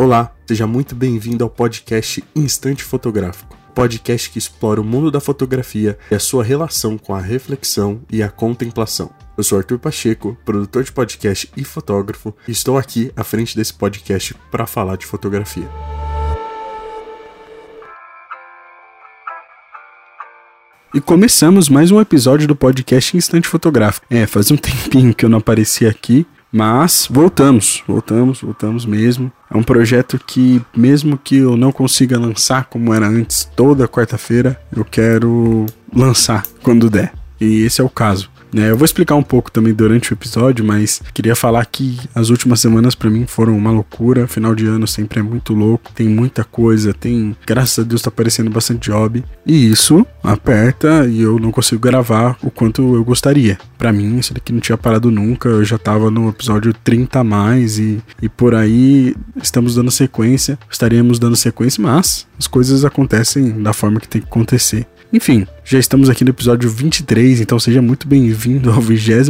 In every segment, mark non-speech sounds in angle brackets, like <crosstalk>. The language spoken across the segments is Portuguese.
Olá, seja muito bem-vindo ao podcast Instante Fotográfico, podcast que explora o mundo da fotografia e a sua relação com a reflexão e a contemplação. Eu sou Arthur Pacheco, produtor de podcast e fotógrafo, e estou aqui à frente desse podcast para falar de fotografia. E começamos mais um episódio do podcast Instante Fotográfico. É, faz um <laughs> tempinho que eu não apareci aqui, mas voltamos, voltamos, voltamos mesmo. É um projeto que, mesmo que eu não consiga lançar como era antes, toda quarta-feira, eu quero lançar quando der. E esse é o caso. Né? Eu vou explicar um pouco também durante o episódio, mas queria falar que as últimas semanas para mim foram uma loucura. Final de ano sempre é muito louco, tem muita coisa, tem, graças a Deus tá aparecendo bastante job. E isso aperta e eu não consigo gravar o quanto eu gostaria. Para mim, isso daqui não tinha parado nunca, eu já tava no episódio 30 a mais e, e por aí estamos dando sequência, estaríamos dando sequência, mas as coisas acontecem da forma que tem que acontecer. Enfim, já estamos aqui no episódio 23, então seja muito bem-vindo ao 23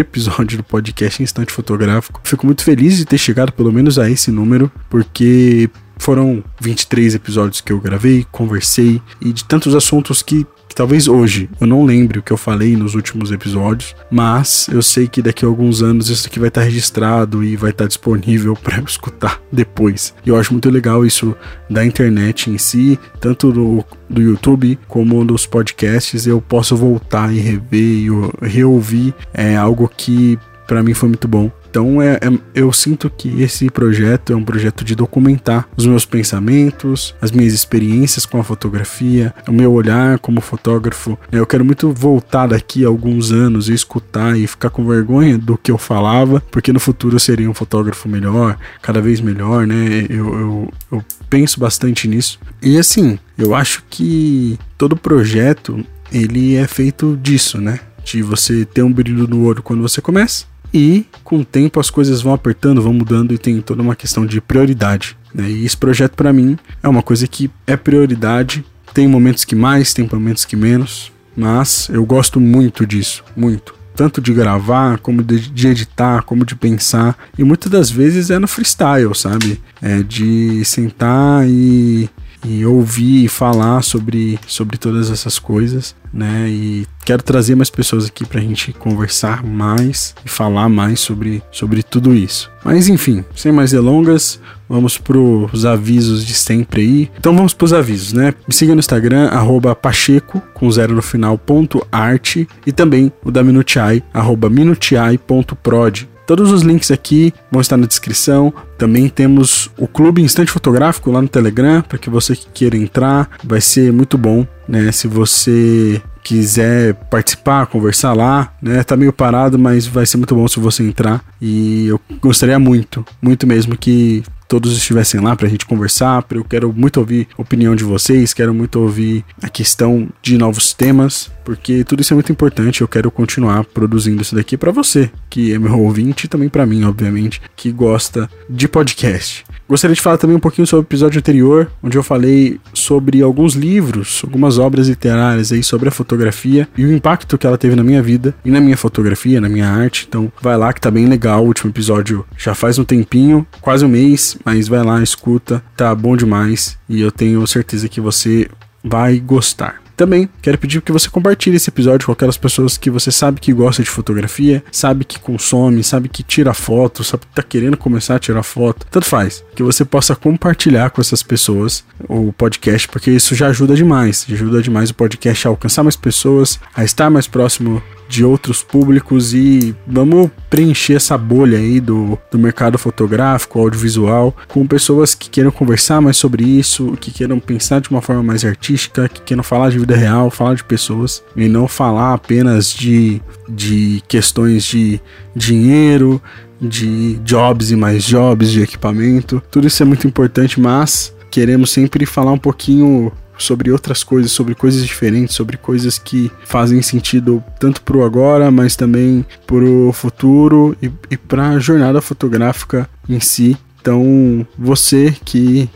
episódio do podcast Instante Fotográfico. Fico muito feliz de ter chegado pelo menos a esse número, porque foram 23 episódios que eu gravei, conversei e de tantos assuntos que que talvez hoje eu não lembre o que eu falei nos últimos episódios, mas eu sei que daqui a alguns anos isso aqui vai estar registrado e vai estar disponível para escutar depois. E eu acho muito legal isso da internet em si, tanto do, do YouTube como dos podcasts, eu posso voltar e rever e reouvir é algo que para mim foi muito bom. Então é, é, eu sinto que esse projeto é um projeto de documentar os meus pensamentos, as minhas experiências com a fotografia, o meu olhar como fotógrafo. Eu quero muito voltar daqui a alguns anos e escutar e ficar com vergonha do que eu falava, porque no futuro eu seria um fotógrafo melhor, cada vez melhor, né? Eu, eu, eu penso bastante nisso. E assim, eu acho que todo projeto ele é feito disso, né? De você ter um brilho no olho quando você começa e com o tempo as coisas vão apertando, vão mudando e tem toda uma questão de prioridade. Né? E esse projeto para mim é uma coisa que é prioridade. Tem momentos que mais, tem momentos que menos, mas eu gosto muito disso, muito. Tanto de gravar, como de, de editar, como de pensar. E muitas das vezes é no freestyle, sabe? É de sentar e e ouvir e falar sobre, sobre todas essas coisas, né? E quero trazer mais pessoas aqui para a gente conversar mais e falar mais sobre, sobre tudo isso. Mas enfim, sem mais delongas, vamos para os avisos de sempre aí. Então vamos para os avisos, né? Me siga no Instagram, arroba Pacheco, com zero no final, ponto arte, e também o da Minutiai, arroba minutiai.prod. Todos os links aqui vão estar na descrição. Também temos o Clube Instante Fotográfico lá no Telegram, para que você que queira entrar, vai ser muito bom, né? Se você quiser participar, conversar lá, né? Tá meio parado, mas vai ser muito bom se você entrar. E eu gostaria muito, muito mesmo que todos estivessem lá para a gente conversar. Eu quero muito ouvir a opinião de vocês, quero muito ouvir a questão de novos temas, porque tudo isso é muito importante. Eu quero continuar produzindo isso daqui para você, que é meu ouvinte, e também para mim, obviamente, que gosta de podcast. Gostaria de falar também um pouquinho sobre o episódio anterior, onde eu falei sobre alguns livros, algumas obras literárias aí sobre a fotografia e o impacto que ela teve na minha vida e na minha fotografia, na minha arte. Então, vai lá que tá bem legal. O último episódio já faz um tempinho, quase um mês, mas vai lá, escuta, tá bom demais e eu tenho certeza que você vai gostar. Também quero pedir que você compartilhe esse episódio com aquelas pessoas que você sabe que gosta de fotografia, sabe que consome, sabe que tira foto, sabe que tá querendo começar a tirar foto. Tanto faz. Que você possa compartilhar com essas pessoas o podcast, porque isso já ajuda demais. Ajuda demais o podcast a alcançar mais pessoas, a estar mais próximo de outros públicos e vamos preencher essa bolha aí do, do mercado fotográfico, audiovisual, com pessoas que queiram conversar mais sobre isso, que queiram pensar de uma forma mais artística, que queiram falar de vida real, falar de pessoas e não falar apenas de, de questões de dinheiro, de jobs e mais jobs, de equipamento. Tudo isso é muito importante, mas queremos sempre falar um pouquinho sobre outras coisas, sobre coisas diferentes, sobre coisas que fazem sentido tanto para o agora, mas também para o futuro e, e para a jornada fotográfica em si. Então, você que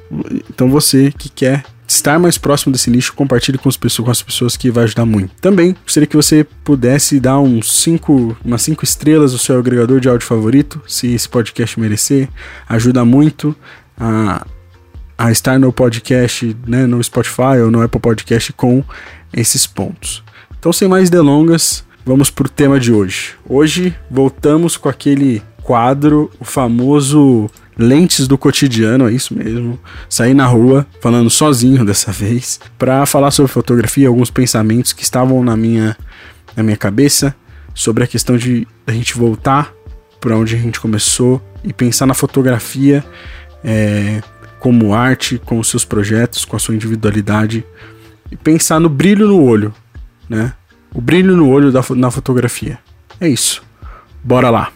então você que quer estar mais próximo desse nicho, compartilhe com as pessoas, com as pessoas que vai ajudar muito. Também gostaria que você pudesse dar uns cinco, umas 5 estrelas no seu agregador de áudio favorito, se esse podcast merecer, ajuda muito a, a estar no podcast, né, no Spotify ou no Apple Podcast com esses pontos. Então, sem mais delongas, vamos para o tema de hoje. Hoje voltamos com aquele quadro, o famoso lentes do cotidiano, é isso mesmo. Sair na rua, falando sozinho dessa <laughs> vez, para falar sobre fotografia, alguns pensamentos que estavam na minha, na minha cabeça sobre a questão de a gente voltar para onde a gente começou e pensar na fotografia é, como arte, com os seus projetos, com a sua individualidade e pensar no brilho no olho, né? O brilho no olho da, na fotografia. É isso. Bora lá.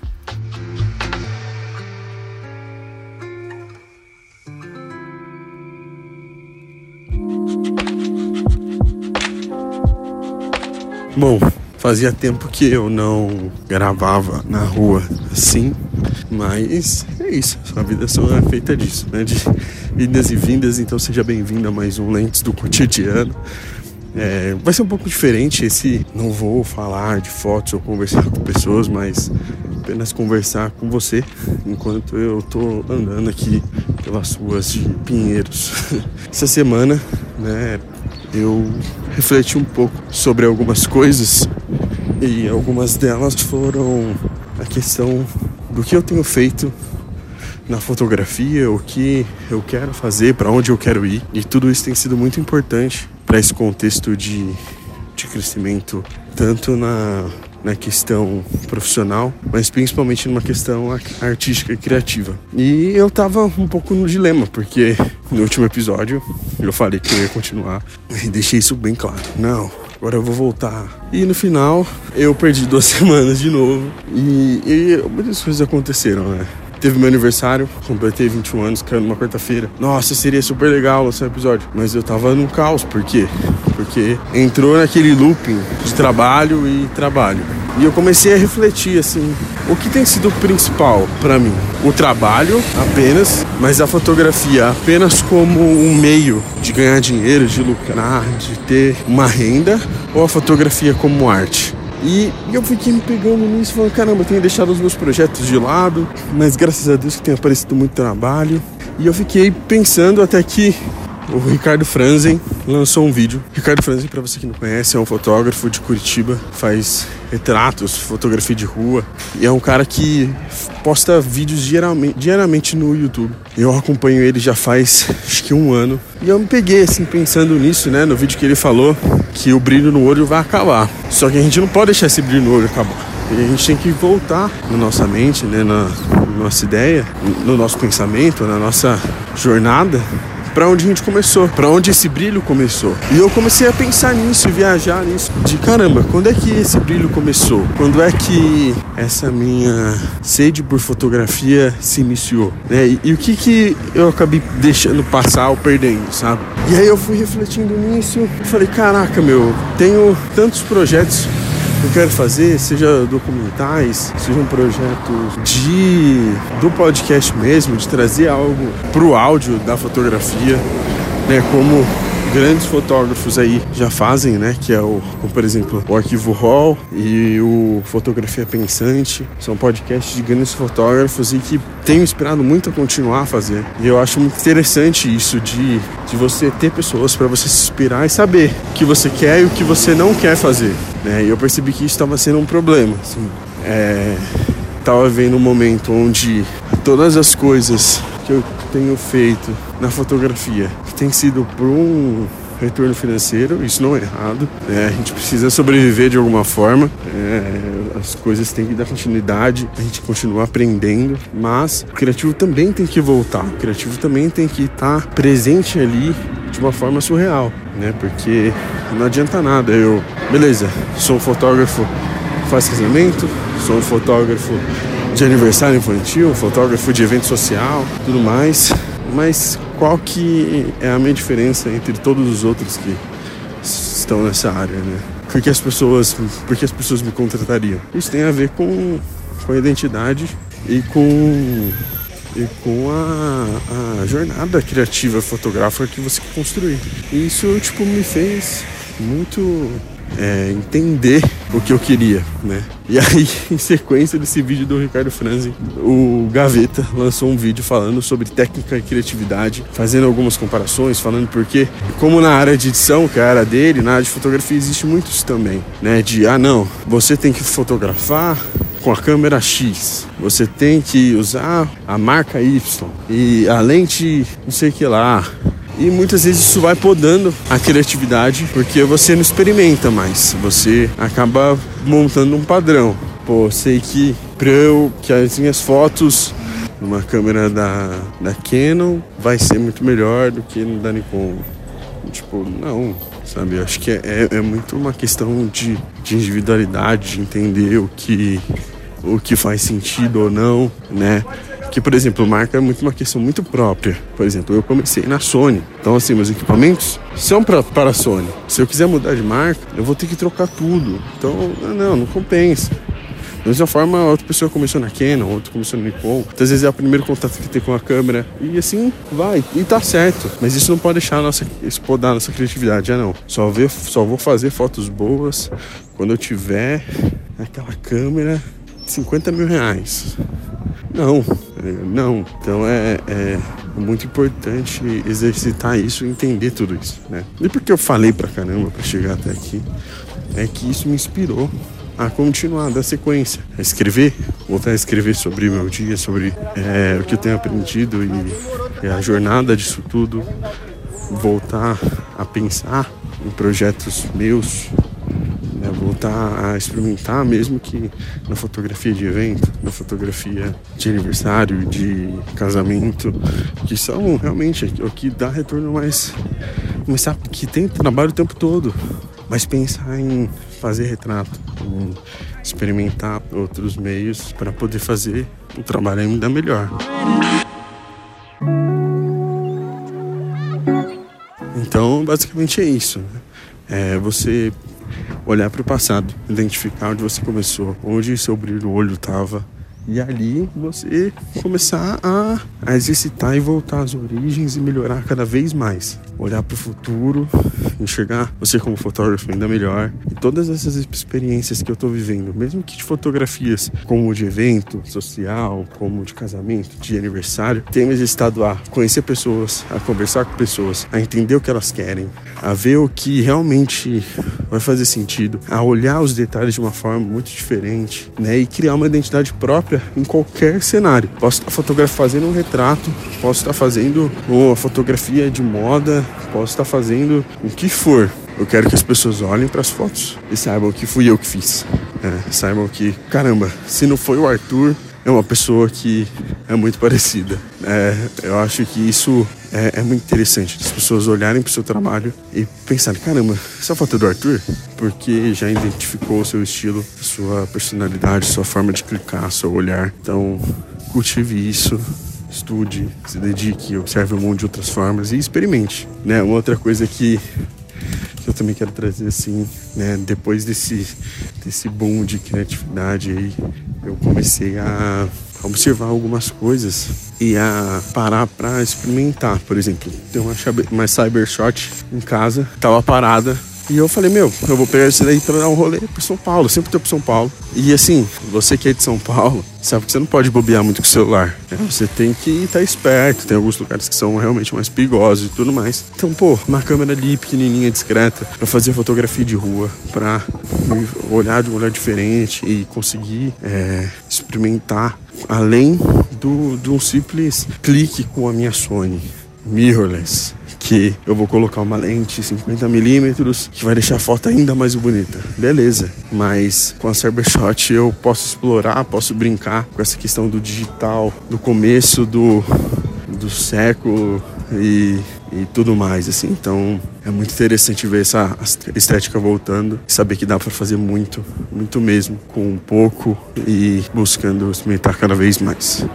Bom, fazia tempo que eu não gravava na rua assim, mas é isso, sua vida só é feita disso, né? De idas e vindas, então seja bem-vindo a mais um Lentes do Cotidiano. É, vai ser um pouco diferente esse. Não vou falar de fotos ou conversar com pessoas, mas apenas conversar com você enquanto eu tô andando aqui pelas ruas de Pinheiros. <laughs> Essa semana, né, eu refleti um pouco sobre algumas coisas e algumas delas foram a questão do que eu tenho feito na fotografia, o que eu quero fazer, para onde eu quero ir. E tudo isso tem sido muito importante para esse contexto de, de crescimento, tanto na na questão profissional, mas principalmente numa questão artística e criativa. E eu tava um pouco no dilema, porque no último episódio eu falei que eu ia continuar e deixei isso bem claro. Não, agora eu vou voltar. E no final eu perdi duas <laughs> semanas de novo e, e muitas coisas aconteceram, né? Teve meu aniversário, completei 21 anos, caiu numa quarta-feira. Nossa, seria super legal lançar um episódio. Mas eu tava num caos, por quê? Porque entrou naquele looping de trabalho e trabalho. E eu comecei a refletir assim, o que tem sido principal para mim? O trabalho apenas, mas a fotografia apenas como um meio de ganhar dinheiro, de lucrar, de ter uma renda, ou a fotografia como arte? E eu fiquei me pegando nisso, falando, caramba, eu tenho deixado os meus projetos de lado, mas graças a Deus que tem aparecido muito trabalho. E eu fiquei pensando até que o Ricardo Franzen lançou um vídeo. Ricardo Franzen, para você que não conhece, é um fotógrafo de Curitiba, faz retratos, fotografia de rua, e é um cara que posta vídeos diariamente, diariamente no YouTube. Eu acompanho ele já faz acho que um ano. E eu me peguei assim pensando nisso, né, no vídeo que ele falou que o brilho no olho vai acabar. Só que a gente não pode deixar esse brilho no olho acabar. E a gente tem que voltar na nossa mente, né, na, na nossa ideia, no nosso pensamento, na nossa jornada para onde a gente começou, para onde esse brilho começou. E eu comecei a pensar nisso, viajar nisso, de caramba, quando é que esse brilho começou? Quando é que essa minha sede por fotografia se iniciou, né? E, e o que que eu acabei deixando passar ou perdendo, sabe? E aí eu fui refletindo nisso, falei, caraca, meu, tenho tantos projetos eu quero fazer, seja documentais, sejam projetos de do podcast mesmo, de trazer algo pro áudio da fotografia, né, como grandes fotógrafos aí já fazem, né? Que é o, como, por exemplo, o Arquivo Hall e o Fotografia Pensante. São podcasts de grandes fotógrafos e que tenho inspirado muito a continuar a fazer. E eu acho muito interessante isso de, de você ter pessoas para você se inspirar e saber o que você quer e o que você não quer fazer. Né? E eu percebi que isso estava sendo um problema. Assim. É, tava vendo um momento onde todas as coisas que eu tenho feito na fotografia, tem sido por um retorno financeiro, isso não é errado. É, a gente precisa sobreviver de alguma forma, é, as coisas têm que dar continuidade, a gente continua aprendendo, mas o criativo também tem que voltar, o criativo também tem que estar presente ali de uma forma surreal, né? Porque não adianta nada eu, beleza, sou um fotógrafo faz casamento, sou um fotógrafo de aniversário infantil, fotógrafo de evento social, tudo mais, mas qual que é a minha diferença entre todos os outros que estão nessa área, né? Por que as pessoas, por que as pessoas me contratariam? Isso tem a ver com, com a identidade e com e com a, a jornada criativa fotográfica que você construiu. E isso tipo me fez muito é, entender o que eu queria, né? E aí, <laughs> em sequência desse vídeo do Ricardo Franzi, o Gaveta lançou um vídeo falando sobre técnica e criatividade, fazendo algumas comparações, falando porque, como na área de edição, que é a área dele, na área de fotografia existe muitos também, né? De, ah não, você tem que fotografar com a câmera X, você tem que usar a marca Y e a lente não sei que lá, e muitas vezes isso vai podando a criatividade porque você não experimenta mais, você acaba montando um padrão. Pô, sei que para eu que as minhas fotos numa câmera da, da Canon vai ser muito melhor do que da Nikon. Tipo, não, sabe? Eu acho que é, é, é muito uma questão de, de individualidade, de entender o que, o que faz sentido ou não, né? Que, por exemplo, marca é muito uma questão muito própria. Por exemplo, eu comecei na Sony. Então, assim, meus equipamentos são pra, para a Sony. Se eu quiser mudar de marca, eu vou ter que trocar tudo. Então, não, não compensa. Da mesma forma, outra pessoa começou na Canon, outra começou no Nikon. Muitas vezes é o primeiro contato que tem com a câmera. E assim vai. E tá certo. Mas isso não pode deixar a nossa, isso podar a nossa criatividade. Ah, não. Só, ver, só vou fazer fotos boas quando eu tiver aquela câmera de 50 mil reais. Não, não. Então é, é muito importante exercitar isso e entender tudo isso, né? E porque eu falei pra caramba pra chegar até aqui, é que isso me inspirou a continuar da sequência, a escrever, voltar a escrever sobre meu dia, sobre é, o que eu tenho aprendido e, e a jornada disso tudo, voltar a pensar em projetos meus, né, voltar a experimentar, mesmo que na fotografia de evento, na fotografia de aniversário, de casamento, que são realmente o que dá retorno mais, começar que tem trabalho o tempo todo, mas pensar em fazer retrato, em experimentar outros meios para poder fazer o trabalho ainda melhor. Então, basicamente é isso. Né? É você olhar para o passado, identificar onde você começou, onde seu brilho do olho estava. E ali você começar a, a exercitar e voltar às origens e melhorar cada vez mais olhar para o futuro, enxergar você como fotógrafo ainda melhor. E todas essas experiências que eu estou vivendo, mesmo que de fotografias como de evento social, como de casamento, de aniversário, tenho exercitado a conhecer pessoas, a conversar com pessoas, a entender o que elas querem, a ver o que realmente vai fazer sentido, a olhar os detalhes de uma forma muito diferente, né? E criar uma identidade própria em qualquer cenário. Posso estar fotografando fazendo um retrato, posso estar fazendo uma fotografia de moda, posso estar fazendo o que for. Eu quero que as pessoas olhem para as fotos e saibam que fui eu que fiz. É, saibam que, caramba, se não foi o Arthur, é uma pessoa que é muito parecida. É, eu acho que isso é, é, muito interessante, as pessoas olharem para o seu trabalho e pensarem, caramba, essa foto é do Arthur? Porque já identificou o seu estilo, sua personalidade, sua forma de clicar, seu olhar. Então, cultive isso, estude, se dedique, observe um monte de outras formas e experimente, né? Uma outra coisa que, eu também quero trazer assim, né? Depois desse desse boom de criatividade aí, eu comecei a observar algumas coisas e a parar para experimentar. Por exemplo, tem uma, uma Cybershot em casa, tava parada e eu falei, meu, eu vou pegar isso daí pra dar um rolê pro São Paulo, sempre tô pro São Paulo. E assim, você que é de São Paulo, sabe que você não pode bobear muito com o celular. Né? Você tem que estar esperto, tem alguns lugares que são realmente mais perigosos e tudo mais. Então, pô, uma câmera ali pequenininha, discreta, para fazer fotografia de rua, pra olhar de um olhar diferente e conseguir é, experimentar além do, de um simples clique com a minha Sony mirrorless que eu vou colocar uma lente 50mm que vai deixar a foto ainda mais bonita. Beleza, mas com a Cybershot eu posso explorar, posso brincar com essa questão do digital, do começo do, do século e, e tudo mais, assim. Então é muito interessante ver essa estética voltando saber que dá para fazer muito, muito mesmo, com um pouco e buscando experimentar cada vez mais.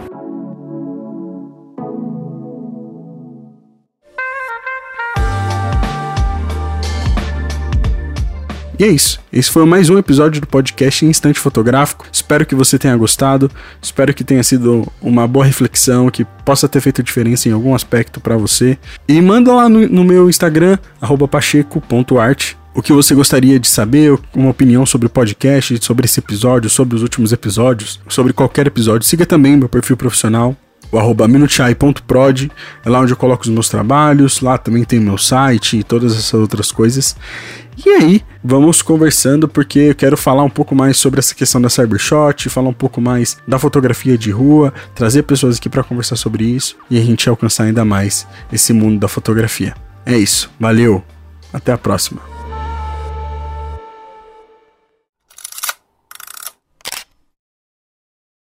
E é isso. Esse foi mais um episódio do podcast Instante Fotográfico. Espero que você tenha gostado. Espero que tenha sido uma boa reflexão, que possa ter feito diferença em algum aspecto para você. E manda lá no, no meu Instagram, pacheco.art o que você gostaria de saber, uma opinião sobre o podcast, sobre esse episódio, sobre os últimos episódios, sobre qualquer episódio, siga também meu perfil profissional, o arroba minutiai.prod, é lá onde eu coloco os meus trabalhos, lá também tem meu site e todas essas outras coisas. E aí, vamos conversando porque eu quero falar um pouco mais sobre essa questão da Cybershot, falar um pouco mais da fotografia de rua, trazer pessoas aqui para conversar sobre isso e a gente alcançar ainda mais esse mundo da fotografia. É isso, valeu, até a próxima.